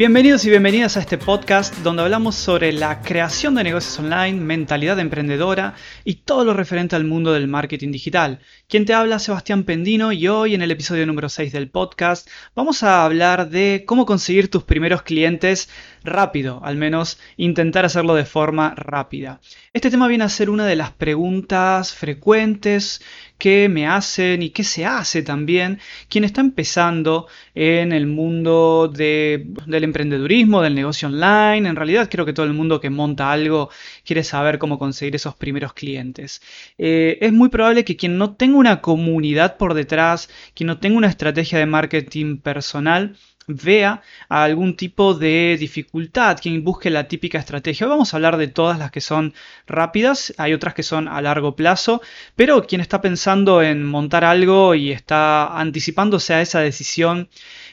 Bienvenidos y bienvenidas a este podcast donde hablamos sobre la creación de negocios online, mentalidad emprendedora y todo lo referente al mundo del marketing digital. Quien te habla, Sebastián Pendino, y hoy en el episodio número 6 del podcast vamos a hablar de cómo conseguir tus primeros clientes rápido, al menos intentar hacerlo de forma rápida. Este tema viene a ser una de las preguntas frecuentes que me hacen y qué se hace también quien está empezando en el mundo del emprendedurismo, del negocio online. En realidad creo que todo el mundo que monta algo quiere saber cómo conseguir esos primeros clientes. Eh, es muy probable que quien no tenga una comunidad por detrás, quien no tenga una estrategia de marketing personal, vea algún tipo de dificultad, quien busque la típica estrategia. Vamos a hablar de todas las que son rápidas, hay otras que son a largo plazo, pero quien está pensando en montar algo y está anticipándose a esa decisión,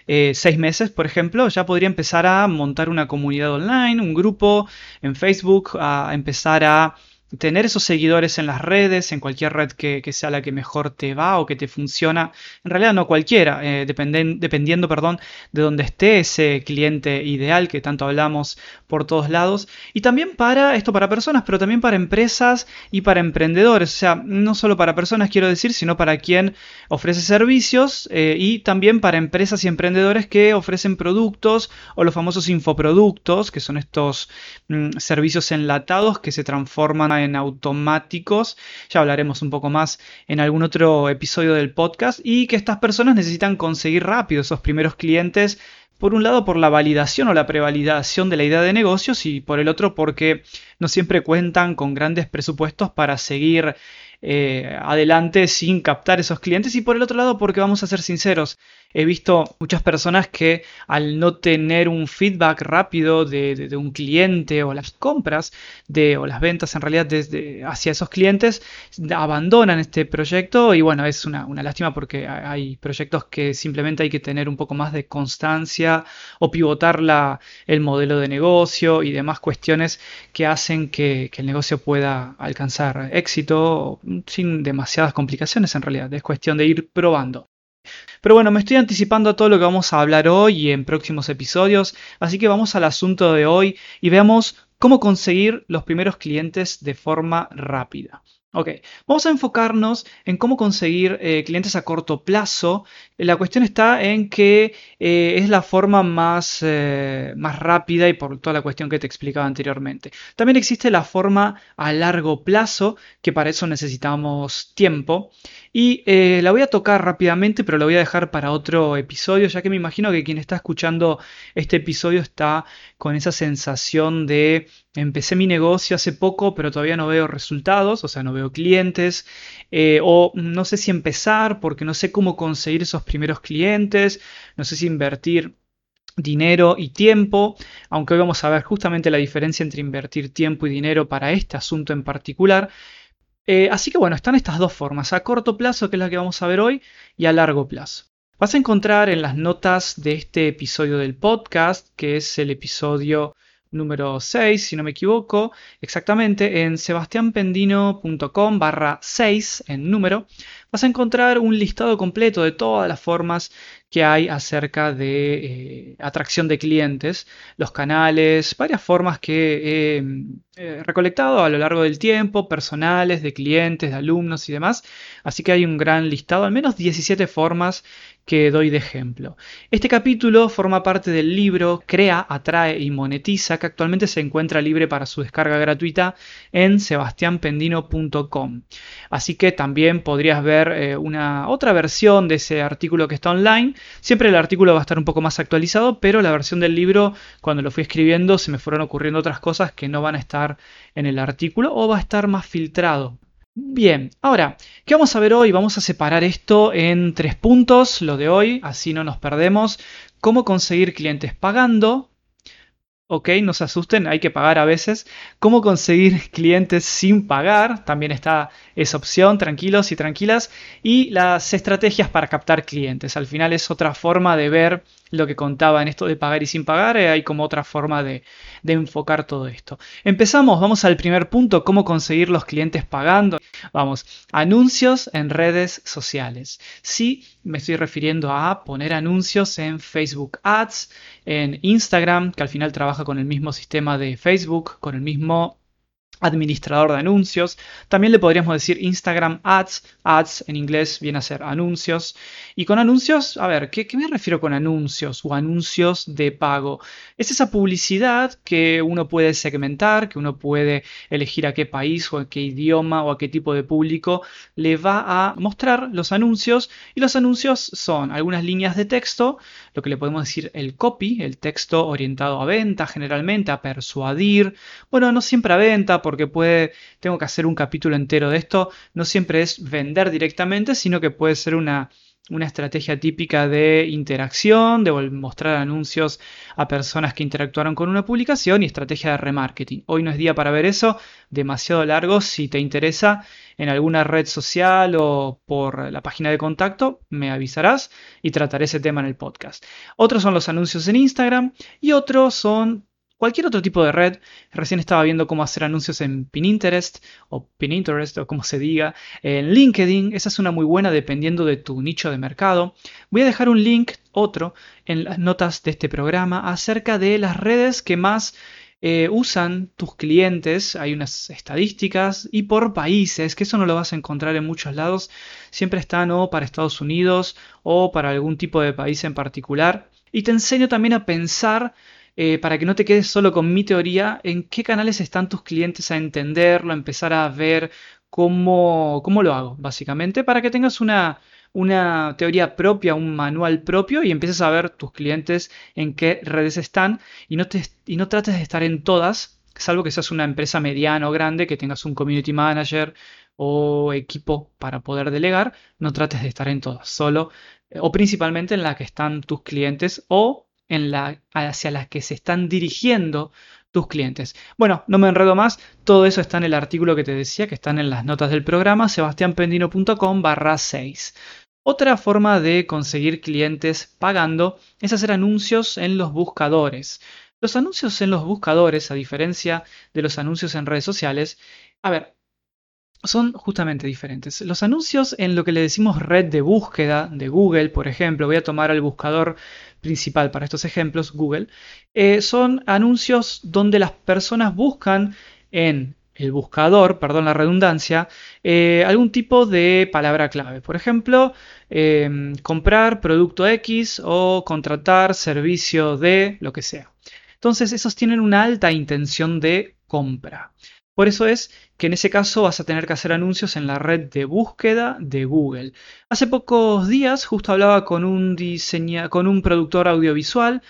eh, seis meses, por ejemplo, ya podría empezar a montar una comunidad online, un grupo en Facebook, a empezar a tener esos seguidores en las redes, en cualquier red que, sea la que mejor te va o que te funciona. En realidad no cualquiera, eh, dependiendo perdón, de donde esté ese cliente ideal que tanto hablamos por todos lados. Y también para, esto para personas, pero también para empresas y para emprendedores. O sea, no solo para personas quiero decir, sino para quien ofrece servicios eh, y también para empresas y emprendedores que ofrecen productos o los famosos infoproductos, que son estos mm, servicios enlatados que se transforman en automáticos, ya hablaremos un poco más en algún otro episodio del podcast, y que estas personas necesitan conseguir rápido esos primeros clientes, por un lado por la validación o la prevalidación de la idea de negocios. Y por el otro porque no siempre cuentan con grandes presupuestos para seguir eh, adelante sin captar esos clientes. Y por el otro lado porque vamos a ser sinceros, he visto muchas personas que al no tener un feedback rápido de, un cliente o las compras o las ventas en realidad desde, hacia esos clientes abandonan este proyecto y bueno, es una, lástima porque hay proyectos que simplemente hay que tener un poco más de constancia o pivotar la, el modelo de negocio y demás cuestiones que hacen que el negocio pueda alcanzar éxito sin demasiadas complicaciones en realidad, es cuestión de ir probando. Pero bueno, me estoy anticipando a todo lo que vamos a hablar hoy y en próximos episodios, así que vamos al asunto de hoy y veamos cómo conseguir los primeros clientes de forma rápida. Ok, vamos a enfocarnos en cómo conseguir eh, clientes a corto plazo. La cuestión está en que eh, es la forma más, eh, más rápida y por toda la cuestión que te explicaba anteriormente. También existe la forma a largo plazo, que para eso necesitamos tiempo. Y la voy a tocar rápidamente, pero la voy a dejar para otro episodio, ya que me imagino que quien está escuchando este episodio está con esa sensación de empecé mi negocio hace poco, pero todavía no veo resultados, o sea, no veo clientes, eh, o no sé si empezar porque no sé cómo conseguir esos primeros clientes, no sé si invertir dinero y tiempo, aunque hoy vamos a ver justamente la diferencia entre invertir tiempo y dinero para este asunto en particular. Eh, así que bueno, están estas dos formas, a corto plazo, que es la que vamos a ver hoy, y a largo plazo. Vas a encontrar en las notas de este episodio del podcast, que es el episodio número 6, si no me equivoco, exactamente en sebastianpendino.com barra 6 en número, vas a encontrar un listado completo de todas las formas que hay acerca de eh, atracción de clientes, los canales, varias formas que he recolectado a lo largo del tiempo, personales, de clientes, de alumnos y demás. Así que hay un gran listado, al menos 17 formas que doy de ejemplo. Este capítulo forma parte del libro Crea, Atrae y Monetiza, que actualmente se encuentra libre para su descarga gratuita en sebastianpendino.com. Así que también podrías ver eh, una otra versión de ese artículo que está online. Siempre el artículo va a estar un poco más actualizado, pero la versión del libro, cuando lo fui escribiendo, se me fueron ocurriendo otras cosas que no van a estar en el artículo o va a estar más filtrado. Bien, ahora, ¿qué vamos a ver hoy? Vamos a separar esto en tres puntos, lo de hoy, así no nos perdemos. Cómo conseguir clientes pagando. Ok, no se asusten, hay que pagar a veces. Cómo conseguir clientes sin pagar, también está esa opción, tranquilos y tranquilas. Y las estrategias para captar clientes. Al final es otra forma de ver lo que contaba en esto de pagar y sin pagar, eh, hay como otra forma de, de, enfocar todo esto. Empezamos, vamos al primer punto, cómo conseguir los clientes pagando. Vamos, anuncios en redes sociales. Sí, me estoy refiriendo a poner anuncios en Facebook Ads, en Instagram, que al final trabaja con el mismo sistema de Facebook, con el mismo administrador de anuncios. También le podríamos decir Instagram Ads. Ads en inglés viene a ser anuncios. Y con anuncios, a ver, ¿qué, me refiero con anuncios o anuncios de pago? Es esa publicidad que uno puede segmentar, que uno puede elegir a qué país o a qué idioma o a qué tipo de público le va a mostrar los anuncios. Y los anuncios son algunas líneas de texto, lo que le podemos decir el copy, el texto orientado a venta generalmente, a persuadir. Bueno, no siempre a venta porque puede, tengo que hacer un capítulo entero de esto, no siempre es vender directamente, sino que puede ser una, una estrategia típica de interacción, de mostrar anuncios a personas que interactuaron con una publicación y estrategia de remarketing. Hoy no es día para ver eso, demasiado largo. Si te interesa en alguna red social o por la página de contacto, me avisarás y trataré ese tema en el podcast. Otros son los anuncios en Instagram y otros son cualquier otro tipo de red. Recién estaba viendo cómo hacer anuncios en Pinterest o Pinterest o como se diga. En LinkedIn, esa es una muy buena dependiendo de tu nicho de mercado. Voy a dejar un link, otro, en las notas de este programa acerca de las redes que más eh, usan tus clientes. Hay unas estadísticas y por países, que eso no lo vas a encontrar en muchos lados. Siempre están o para Estados Unidos o para algún tipo de país en particular. Y te enseño también a pensar eh, para que no te quedes solo con mi teoría, en qué canales están tus clientes a entenderlo, a empezar a ver cómo, cómo lo hago, básicamente, para que tengas una, una teoría propia, un manual propio y empieces a ver tus clientes en qué redes están y no, te, y no trates de estar en todas, salvo que seas una empresa mediana o grande, que tengas un community manager o equipo para poder delegar, no trates de estar en todas, solo eh, o principalmente en la que están tus clientes o hacia las que se están dirigiendo tus clientes. Bueno, no me enredo más, todo eso está en el artículo que te decía, que están en las notas del programa, sebastianpendino.com barra 6. Otra forma de conseguir clientes pagando es hacer anuncios en los buscadores. Los anuncios en los buscadores, a diferencia de los anuncios en redes sociales, a ver, son justamente diferentes. Los anuncios en lo que le decimos red de búsqueda de Google, por ejemplo, voy a tomar el buscador principal para estos ejemplos, Google, eh, son anuncios donde las personas buscan en el buscador, perdón la redundancia, eh, algún tipo de palabra clave. Por ejemplo, em, comprar producto X o contratar servicio de lo que sea. Entonces, esos tienen una alta intención de compra. Por eso es que en ese caso vas a tener que hacer anuncios en la red de búsqueda de Google. Hace pocos días justo hablaba con un, con un productor audiovisual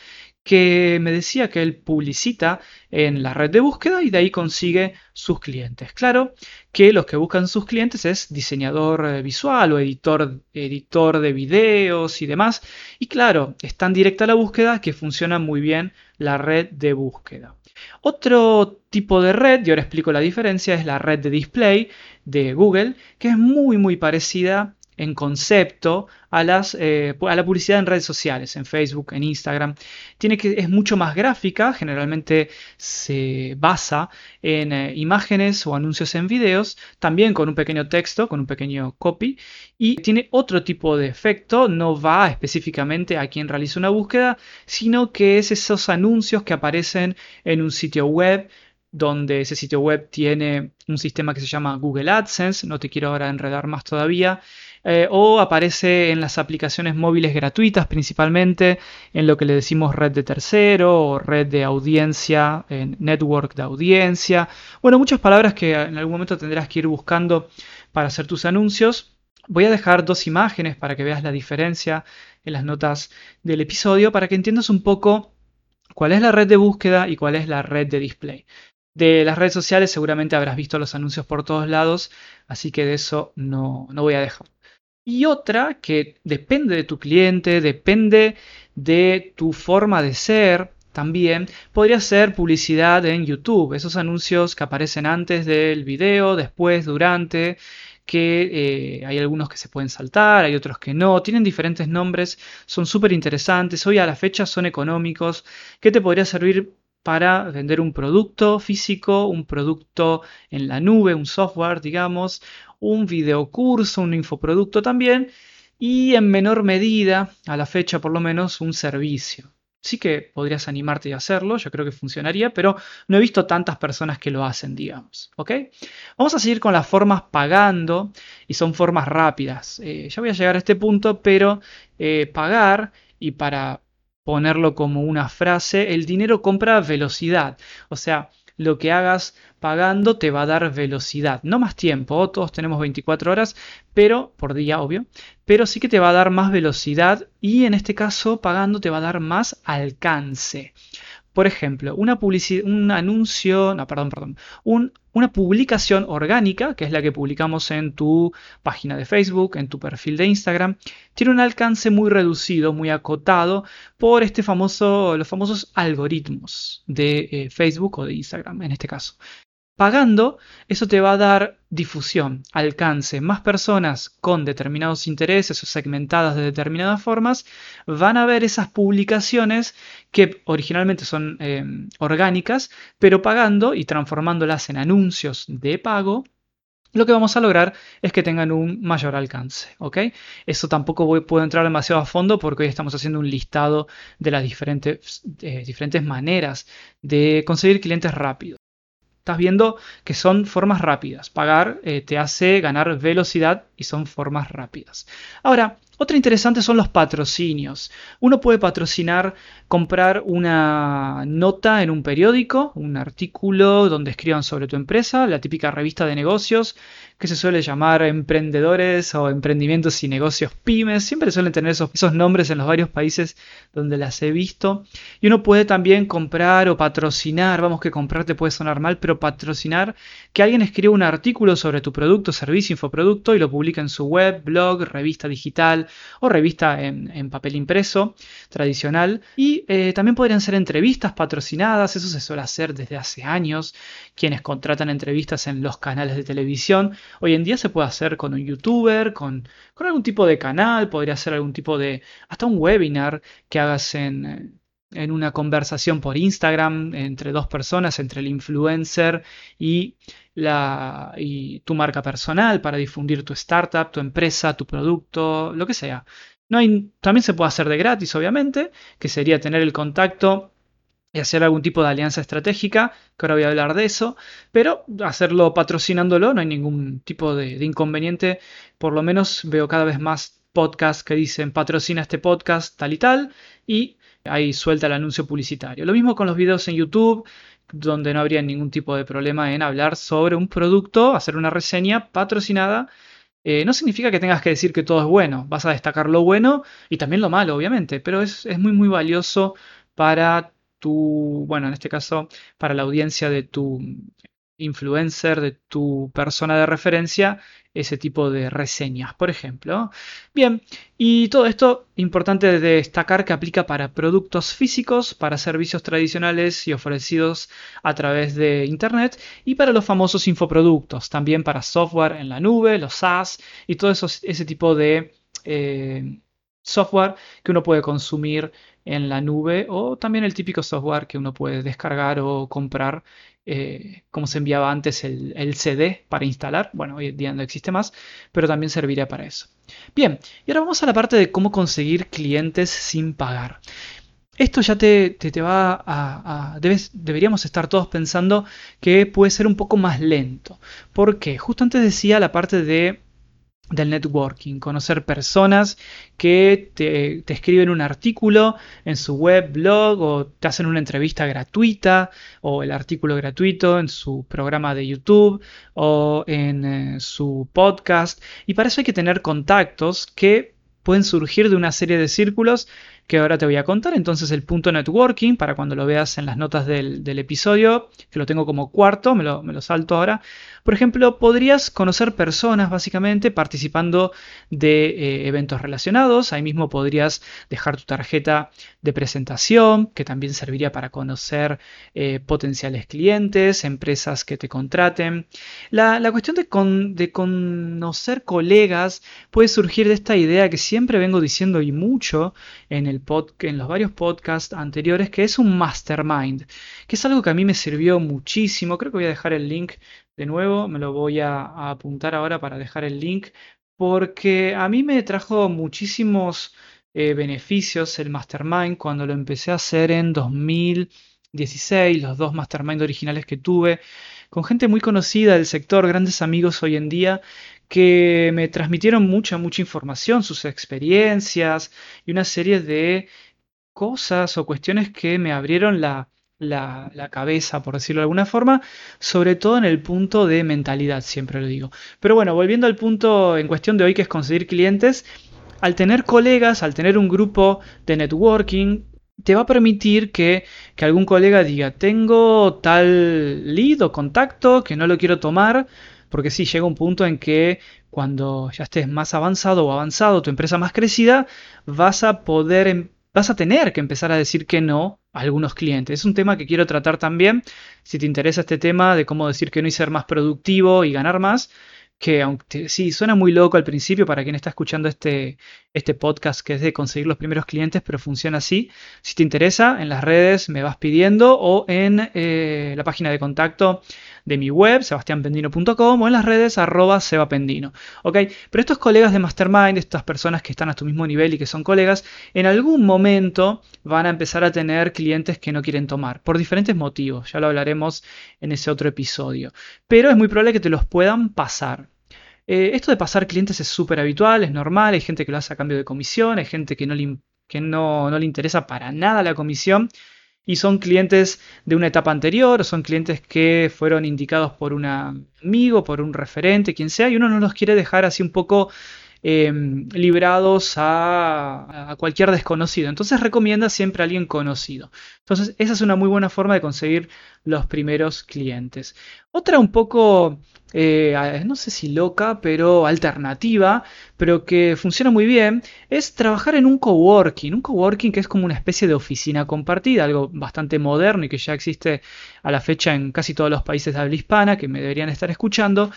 que me decía que él publicita en la red de búsqueda y de ahí consigue sus clientes. Claro que los que buscan sus clientes es diseñador eh, visual o editor, editor de videos y demás. Y claro, es tan directa la búsqueda que funciona muy bien la red de búsqueda. Otro tipo de red, y ahora explico la diferencia, es la red de display de Google, que es muy muy parecida en concepto eh, a la publicidad en redes sociales, en Facebook, en Instagram. Tiene que, es mucho más gráfica, generalmente se basa en eh, imágenes o anuncios en videos, también con un pequeño texto, con un pequeño copy, y tiene otro tipo de efecto, no va específicamente a quien realiza una búsqueda, sino que es esos anuncios que aparecen en un sitio web donde ese sitio web tiene un sistema que se llama Google AdSense, no te quiero ahora enredar más todavía, eh, o aparece en las aplicaciones móviles gratuitas principalmente, en lo que le decimos red de tercero o red de audiencia, en network de audiencia. Bueno, muchas palabras que en algún momento tendrás que ir buscando para hacer tus anuncios. Voy a dejar dos imágenes para que veas la diferencia en las notas del episodio para que entiendas un poco cuál es la red de búsqueda y cuál es la red de display. De las redes sociales seguramente habrás visto los anuncios por todos lados, así que de eso no, no voy a dejar y otra que depende de tu cliente, depende de tu forma de ser. También podría ser publicidad en YouTube, esos anuncios que aparecen antes del video, después, durante, que eh, hay algunos que se pueden saltar, hay otros que no, tienen diferentes nombres, son súper interesantes, hoy a la fecha son económicos, que te podría servir para vender un producto físico, un producto en la nube, un software, digamos, un videocurso, un infoproducto también, y en menor medida, a la fecha por lo menos, un servicio. Sí que podrías animarte a hacerlo, yo creo que funcionaría, pero no he visto tantas personas que lo hacen, digamos. ¿Ok? Vamos a seguir con las formas pagando y son formas rápidas. Eh, ya voy a llegar a este punto, pero eh, pagar y para ponerlo como una frase, el dinero compra velocidad. O sea, lo que hagas pagando te va a dar velocidad. No más tiempo, todos tenemos 24 horas, pero por día, obvio, pero sí que te va a dar más velocidad y en este caso pagando te va a dar más alcance. Por ejemplo, una un anuncio, no, perdón, perdón, una publicación orgánica, que es la que publicamos en tu página de Facebook, en tu perfil de Instagram, tiene un alcance muy reducido, muy acotado por este famoso, los famosos algoritmos de eh, Facebook o de Instagram, en este caso. Pagando, eso te va a dar difusión, alcance. Más personas con determinados intereses o segmentadas de determinadas formas van a ver esas publicaciones que originalmente son eh, orgánicas, pero pagando y transformándolas en anuncios de pago, lo que vamos a lograr es que tengan un mayor alcance. ¿ok? Eso tampoco puedo entrar demasiado a fondo porque hoy estamos haciendo un listado de las diferentes, eh, diferentes maneras de conseguir clientes rápidos estás viendo que son formas rápidas. Pagar eh, te hace ganar velocidad y son formas rápidas. Ahora, otra interesante son los patrocinios. Uno puede patrocinar, comprar una nota en un periódico, un artículo donde escriban sobre tu empresa, la típica revista de negocios, que se suele llamar emprendedores o emprendimientos y negocios pymes. Siempre suelen tener esos, nombres en los varios países donde las he visto. Y uno puede también comprar o patrocinar, vamos que comprar te puede sonar mal, pero patrocinar que alguien escriba un artículo sobre tu producto, servicio, infoproducto y lo publica en su web, blog, revista digital o revista en, papel impreso tradicional. Y eh, también podrían ser entrevistas patrocinadas, eso se suele hacer desde hace años, quienes contratan entrevistas en los canales de televisión. Hoy en día se puede hacer con un youtuber, con, con algún tipo de canal, podría ser algún tipo de, hasta un webinar que hagas en en una conversación por Instagram entre dos personas, entre el influencer y, la, y tu marca personal para difundir tu startup, tu empresa, tu producto, lo que sea. No hay, también se puede hacer de gratis, obviamente, que sería tener el contacto y hacer algún tipo de alianza estratégica, que ahora voy a hablar de eso, pero hacerlo patrocinándolo no hay ningún tipo de, de inconveniente. Por lo menos veo cada vez más podcasts que dicen patrocina este podcast tal y tal, y ahí suelta el anuncio publicitario. Lo mismo con los videos en YouTube, donde no habría ningún tipo de problema en hablar sobre un producto, hacer una reseña patrocinada. Eh, no significa que tengas que decir que todo es bueno, vas a destacar lo bueno y también lo malo, obviamente, pero es, es muy, muy valioso para tu, bueno, en este caso, para la audiencia de tu influencer, de tu persona de referencia, ese tipo de reseñas, por ejemplo. Bien, y todo esto importante destacar que aplica para productos físicos, para servicios tradicionales y ofrecidos a través de Internet y para los famosos infoproductos, también para software en la nube, los SaaS y todo ese tipo de eh, software que uno puede consumir en la nube o también el típico software que uno puede descargar o comprar eh, como se enviaba antes el, CD para instalar. Bueno, hoy en día no existe más, pero también serviría para eso. Bien, y ahora vamos a la parte de cómo conseguir clientes sin pagar. Esto ya te, te, va a... deberíamos estar todos pensando que puede ser un poco más lento. ¿Por qué? Justo antes decía la parte de del networking, conocer personas que te, escriben un artículo en su web, blog o te hacen una entrevista gratuita o el artículo gratuito en su programa de YouTube o en eh, su podcast. Y para eso hay que tener contactos que pueden surgir de una serie de círculos que ahora te voy a contar. Entonces el punto networking, para cuando lo veas en las notas del, episodio, que lo tengo como cuarto, me lo, salto ahora. Por ejemplo, podrías conocer personas básicamente participando de eh, eventos relacionados. Ahí mismo podrías dejar tu tarjeta de presentación, que también serviría para conocer eh, potenciales clientes, empresas que te contraten. La, cuestión de conocer colegas puede surgir de esta idea que siempre vengo diciendo y mucho en, el en los varios podcasts anteriores, que es un mastermind, que es algo que a mí me sirvió muchísimo. Creo que voy a dejar el link de nuevo, me lo voy a, apuntar ahora para dejar el link, porque a mí me trajo muchísimos eh, beneficios el Mastermind cuando lo empecé a hacer en 2016, los dos Mastermind originales que tuve, con gente muy conocida del sector, grandes amigos hoy en día, que me transmitieron mucha, mucha información, sus experiencias y una serie de cosas o cuestiones que me abrieron la, la, cabeza, por decirlo de alguna forma, sobre todo en el punto de mentalidad, siempre lo digo. Pero bueno, volviendo al punto en cuestión de hoy, que es conseguir clientes, al tener colegas, al tener un grupo de networking, te va a permitir que, que algún colega diga, tengo tal lead o contacto que no lo quiero tomar, porque sí, llega un punto en que cuando ya estés más avanzado o avanzado, tu empresa más crecida, vas a poder em, vas a tener que empezar a decir que no a algunos clientes. Es un tema que quiero tratar también. Si te interesa este tema de cómo decir que no y ser más productivo y ganar más, que aunque sí, suena muy loco al principio para quien está escuchando este, este podcast que es de conseguir los primeros clientes, pero funciona así. Si te interesa, en las redes me vas pidiendo o en eh, la página de contacto de mi web, sebastianpendino.com o en las redes arroba sebapendino. ¿Ok? Pero estos colegas de Mastermind, estas personas que están a tu mismo nivel y que son colegas, en algún momento van a empezar a tener clientes que no quieren tomar, por diferentes motivos, ya lo hablaremos en ese otro episodio. Pero es muy probable que te los puedan pasar. Eh, esto de pasar clientes es súper habitual, es normal, hay gente que lo hace a cambio de comisión, hay gente que no le, que no, no le interesa para nada la comisión y son clientes de una etapa anterior, son clientes que fueron indicados por un amigo, por un referente, quien sea, y uno no los quiere dejar así un poco em, librados a, cualquier desconocido. Entonces recomienda siempre a alguien conocido. Entonces esa es una muy buena forma de conseguir los primeros clientes. Otra un poco eh, no sé si loca, pero alternativa, pero que funciona muy bien, es trabajar en un coworking. Un coworking que es como una especie de oficina compartida, algo bastante moderno y que ya existe a la fecha en casi todos los países de habla hispana, que me deberían estar escuchando.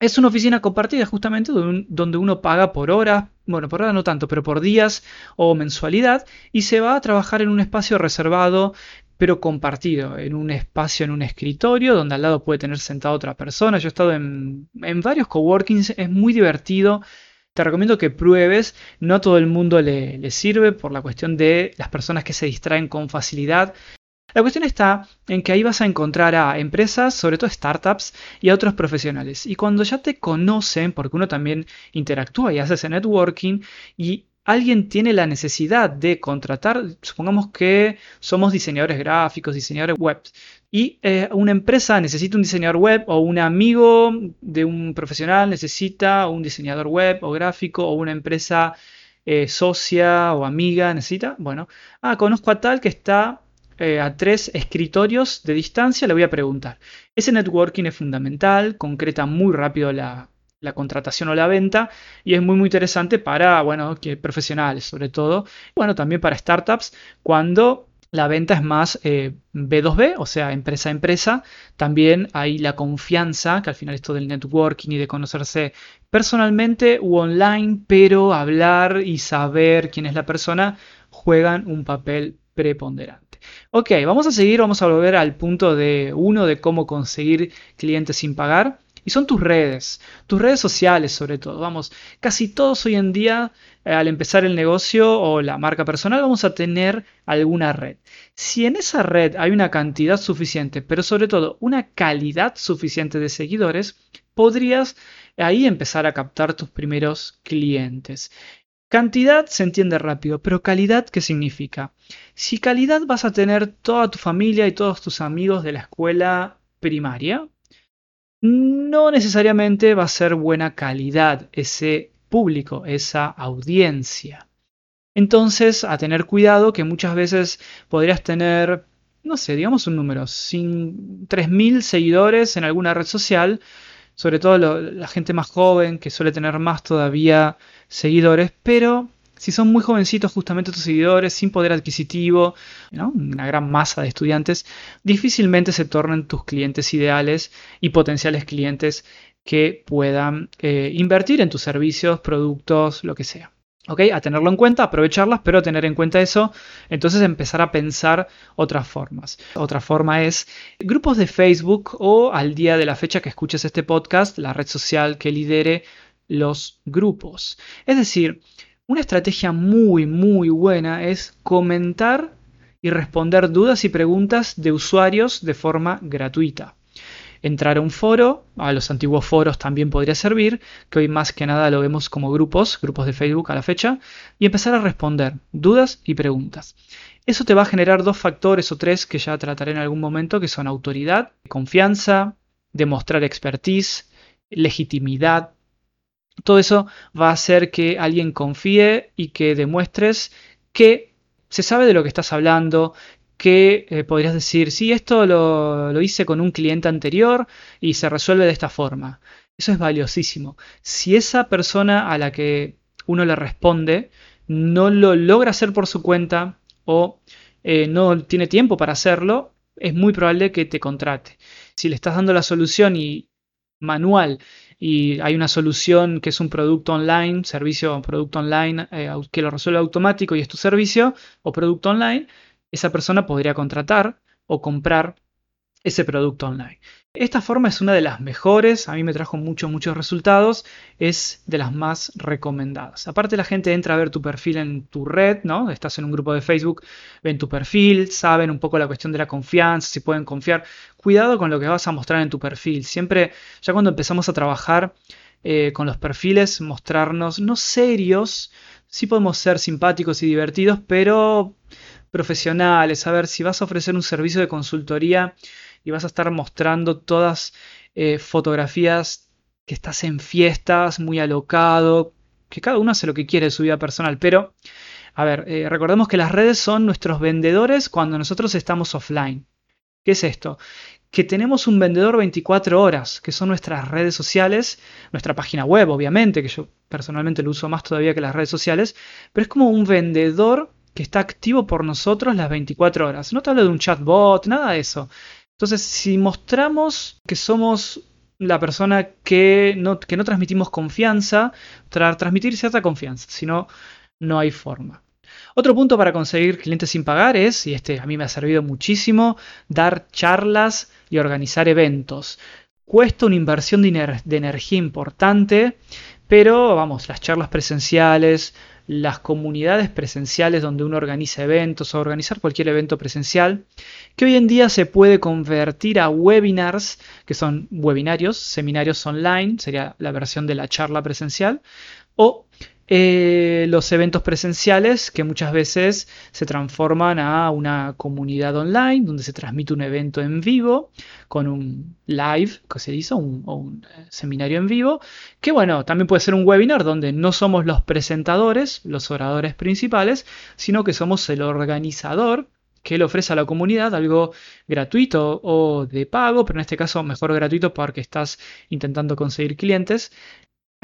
Es una oficina compartida justamente donde uno paga por horas, bueno, por hora no tanto, pero por días o mensualidad, y se va a trabajar en un espacio reservado pero compartido, en un espacio, en un escritorio, donde al lado puede tener sentado otra persona. Yo he estado en, varios coworkings, es muy divertido. Te recomiendo que pruebes, no a todo el mundo le sirve por la cuestión de las personas que se distraen con facilidad. La cuestión está en que ahí vas a encontrar a empresas, sobre todo startups, y a otros profesionales. Y cuando ya te conocen, porque uno también interactúa y hace ese networking, y alguien tiene la necesidad de contratar, supongamos que somos diseñadores gráficos, diseñadores web, y eh, una empresa necesita un diseñador web o un amigo de un profesional necesita un diseñador web o gráfico o una empresa eh, socia o amiga necesita, bueno, ah, conozco a tal que está eh, a tres escritorios de distancia, le voy a preguntar. Ese networking es fundamental, concreta muy rápido la, contratación o la venta y es muy muy interesante para bueno que profesionales sobre todo bueno también para startups cuando la venta es más B2B, eh, o sea, empresa a empresa. También hay la confianza, que al final esto del networking y de conocerse personalmente u online, pero hablar y saber quién es la persona juegan un papel preponderante. Ok, vamos a seguir, vamos a volver al punto de uno de cómo conseguir clientes sin pagar. Y son tus redes, tus redes sociales sobre todo. Vamos, casi todos hoy en día, eh, al empezar el negocio o la marca personal, vamos a tener alguna red. Si en esa red hay una cantidad suficiente, pero sobre todo una calidad suficiente de seguidores, podrías ahí empezar a captar tus primeros clientes. Cantidad se entiende rápido, pero calidad, ¿qué significa? Si calidad vas a tener toda tu familia y todos tus amigos de la escuela primaria, no necesariamente va a ser buena calidad ese público, esa audiencia. Entonces, a tener cuidado que muchas veces podrías tener, no sé, digamos un número, 3.000 seguidores en alguna red social, sobre todo la gente más joven que suele tener más todavía seguidores, pero si son muy jovencitos justamente tus seguidores, sin poder adquisitivo, una gran masa de estudiantes, difícilmente se tornen tus clientes ideales y potenciales clientes que puedan eh, invertir en tus servicios, productos, lo que sea. ¿Ok? A tenerlo en cuenta, aprovecharlas, pero tener en cuenta eso, entonces empezar a pensar otras formas. Otra forma es grupos de Facebook o al día de la fecha que escuches este podcast, la red social que lidere los grupos. Es decir, una estrategia muy, muy buena es comentar y responder dudas y preguntas de usuarios de forma gratuita entrar a un foro, a los antiguos foros también podría servir, que hoy más que nada lo vemos como grupos, grupos de Facebook a la fecha, y empezar a responder dudas y preguntas. Eso te va a generar dos factores o tres que ya trataré en algún momento, que son autoridad, confianza, demostrar expertise, legitimidad. Todo eso va a hacer que alguien confíe y que demuestres que se sabe de lo que estás hablando, que eh, podrías decir, sí, esto lo, hice con un cliente anterior y se resuelve de esta forma. Eso es valiosísimo. Si esa persona a la que uno le responde no lo logra hacer por su cuenta o eh, no tiene tiempo para hacerlo, es muy probable que te contrate. Si le estás dando la solución y manual y hay una solución que es un producto online, servicio o producto online eh, que lo resuelve automático y es tu servicio o producto online, esa persona podría contratar o comprar ese producto online. Esta forma es una de las mejores, a mí me trajo muchos, muchos resultados, es de las más recomendadas. Aparte la gente entra a ver tu perfil en tu red, ¿no? Estás en un grupo de Facebook, ven tu perfil, saben un poco la cuestión de la confianza, si pueden confiar. Cuidado con lo que vas a mostrar en tu perfil. Siempre, ya cuando empezamos a trabajar eh, con los perfiles, mostrarnos no serios, sí podemos ser simpáticos y divertidos, pero profesionales, a ver si vas a ofrecer un servicio de consultoría y vas a estar mostrando todas eh, fotografías que estás en fiestas, muy alocado, que cada uno hace lo que quiere de su vida personal, pero a ver, eh, recordemos que las redes son nuestros vendedores cuando nosotros estamos offline. ¿Qué es esto? Que tenemos un vendedor 24 horas, que son nuestras redes sociales, nuestra página web, obviamente, que yo personalmente lo uso más todavía que las redes sociales, pero es como un vendedor que está activo por nosotros las 24 horas. No te hablo de un chatbot, nada de eso. Entonces, si mostramos que somos la persona que no, que no transmitimos confianza, transmitir cierta confianza, si no, no hay forma. Otro punto para conseguir clientes sin pagar es, y este a mí me ha servido muchísimo, dar charlas y organizar eventos. Cuesta una inversión de, de energía importante, pero vamos, las charlas presenciales, las comunidades presenciales donde uno organiza eventos o organizar cualquier evento presencial, que hoy en día se puede convertir a webinars, que son webinarios, seminarios online, sería la versión de la charla presencial, o eh, los eventos presenciales que muchas veces se transforman a una comunidad online donde se transmite un evento en vivo con un live que se hizo o un eh, seminario en vivo que bueno también puede ser un webinar donde no somos los presentadores los oradores principales sino que somos el organizador que le ofrece a la comunidad algo gratuito o de pago, pero en este caso mejor gratuito porque estás intentando conseguir clientes,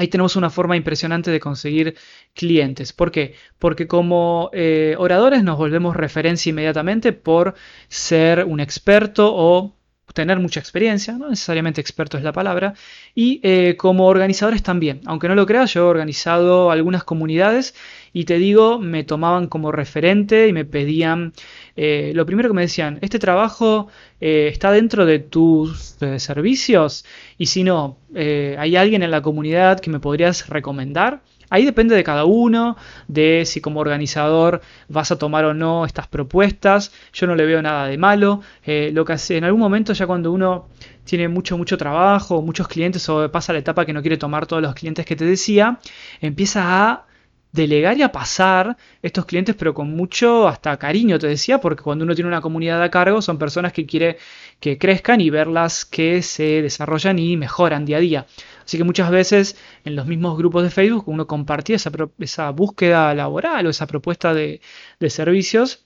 ahí tenemos una forma impresionante de conseguir clientes. ¿Por qué? Porque como eh, oradores nos volvemos referencia inmediatamente por ser un experto o tener mucha experiencia, no necesariamente experto es la palabra, y eh, como organizadores también. Aunque no lo creas, yo he organizado algunas comunidades y te digo, me tomaban como referente y me pedían, eh, lo primero que me decían, este trabajo eh, está dentro de tus servicios y si no, hay alguien en la comunidad que me podrías recomendar. Ahí depende de cada uno, de si como organizador vas a tomar o no estas propuestas. Yo no le veo nada de malo. Eh, lo que hace, en algún momento ya cuando uno tiene mucho, mucho trabajo, muchos clientes o pasa la etapa que no quiere tomar todos los clientes que te decía, empieza a delegar y a pasar estos clientes, pero con mucho hasta cariño, te decía, porque cuando uno tiene una comunidad a cargo son personas que quiere que crezcan y verlas que se desarrollan y mejoran día a día. Así que muchas veces en los mismos grupos de Facebook uno compartía esa, búsqueda laboral o esa propuesta de, servicios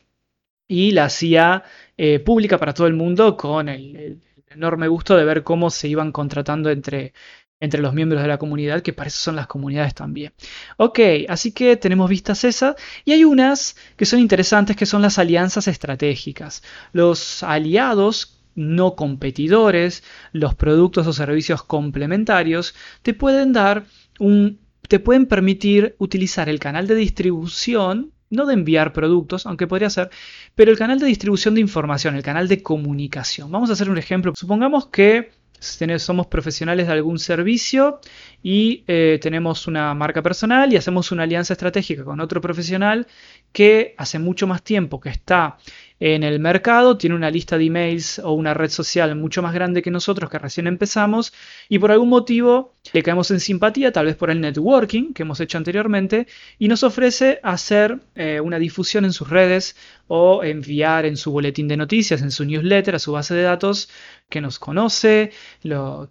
y la hacía eh, pública para todo el mundo con el, enorme gusto de ver cómo se iban contratando entre, entre los miembros de la comunidad, que para eso son las comunidades también. Ok, así que tenemos vistas esas y hay unas que son interesantes que son las alianzas estratégicas. Los aliados no competidores, los productos o servicios complementarios, te pueden dar un te pueden permitir utilizar el canal de distribución, no de enviar productos, aunque podría ser, pero el canal de distribución de información, el canal de comunicación. Vamos a hacer un ejemplo. Supongamos que somos profesionales de algún servicio y eh, tenemos una marca personal y hacemos una alianza estratégica con otro profesional que hace mucho más tiempo que está en el mercado, tiene una lista de emails o una red social mucho más grande que nosotros que recién empezamos y por algún motivo le caemos en simpatía, tal vez por el networking que hemos hecho anteriormente, y nos ofrece hacer eh, una difusión en sus redes o enviar en su boletín de noticias, en su newsletter, a su base de datos que nos conoce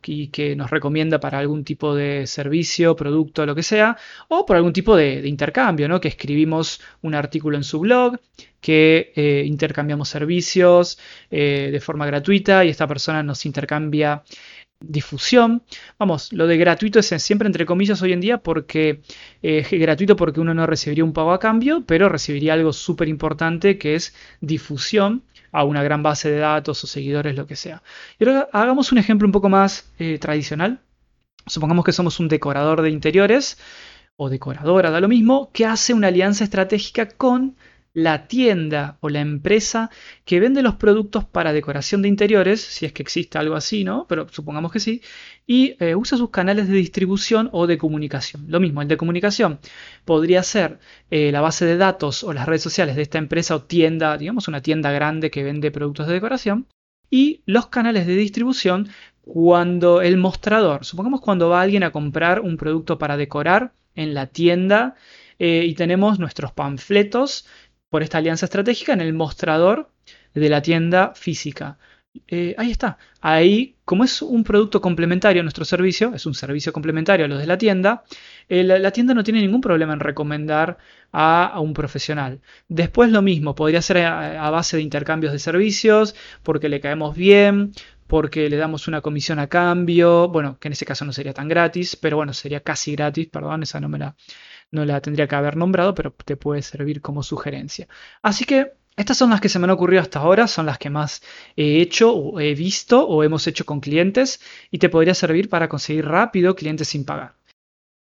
y que nos recomienda para algún tipo de servicio, producto, lo que sea, o por algún tipo de, intercambio, ¿no? que escribimos un artículo en su blog, que eh, intercambiamos servicios eh, de forma gratuita y esta persona nos intercambia difusión. Vamos, lo de gratuito es siempre entre comillas hoy en día porque eh, es gratuito porque uno no recibiría un pago a cambio, pero recibiría algo súper importante que es difusión a una gran base de datos o seguidores, lo que sea. Y ahora hagamos un ejemplo un poco más eh, tradicional. Supongamos que somos un decorador de interiores o decoradora, da lo mismo, que hace una alianza estratégica con la tienda o la empresa que vende los productos para decoración de interiores, si es que existe algo así, ¿no? Pero supongamos que sí, y eh, usa sus canales de distribución o de comunicación. Lo mismo, el de comunicación podría ser eh, la base de datos o las redes sociales de esta empresa o tienda, digamos una tienda grande que vende productos de decoración, y los canales de distribución cuando el mostrador, supongamos cuando va alguien a comprar un producto para decorar en la tienda, eh, y tenemos nuestros panfletos por esta alianza estratégica en el mostrador de la tienda física. Eh, ahí está. Ahí, como es un producto complementario a nuestro servicio, es un servicio complementario a los de la tienda, eh, la, tienda no tiene ningún problema en recomendar a, un profesional. Después lo mismo, podría ser a, base de intercambios de servicios, porque le caemos bien, porque le damos una comisión a cambio, bueno, que en ese caso no sería tan gratis, pero bueno, sería casi gratis, perdón, esa no me la, no la tendría que haber nombrado, pero te puede servir como sugerencia. Así que estas son las que se me han ocurrido hasta ahora, son las que más he hecho o he visto o hemos hecho con clientes y te podría servir para conseguir rápido clientes sin pagar.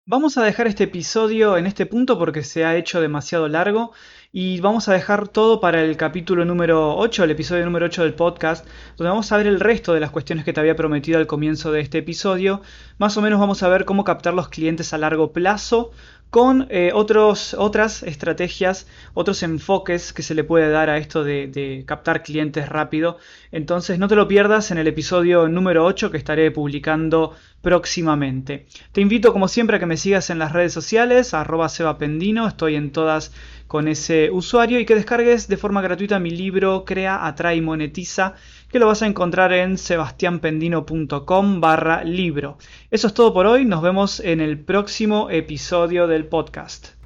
Vamos a dejar este episodio en este punto porque se ha hecho demasiado largo y vamos a dejar todo para el capítulo número 8, el episodio número 8 del podcast, donde vamos a ver el resto de las cuestiones que te había prometido al comienzo de este episodio. Más o menos vamos a ver cómo captar los clientes a largo plazo, con eh, otros, otras estrategias, otros enfoques que se le puede dar a esto de, captar clientes rápido. Entonces no te lo pierdas en el episodio número 8 que estaré publicando próximamente. Te invito como siempre a que me sigas en las redes sociales, arroba sebapendino, estoy en todas con ese usuario y que descargues de forma gratuita mi libro Crea, Atrae y Monetiza que lo vas a encontrar en sebastianpendino.com barra libro. Eso es todo por hoy, nos vemos en el próximo episodio del podcast.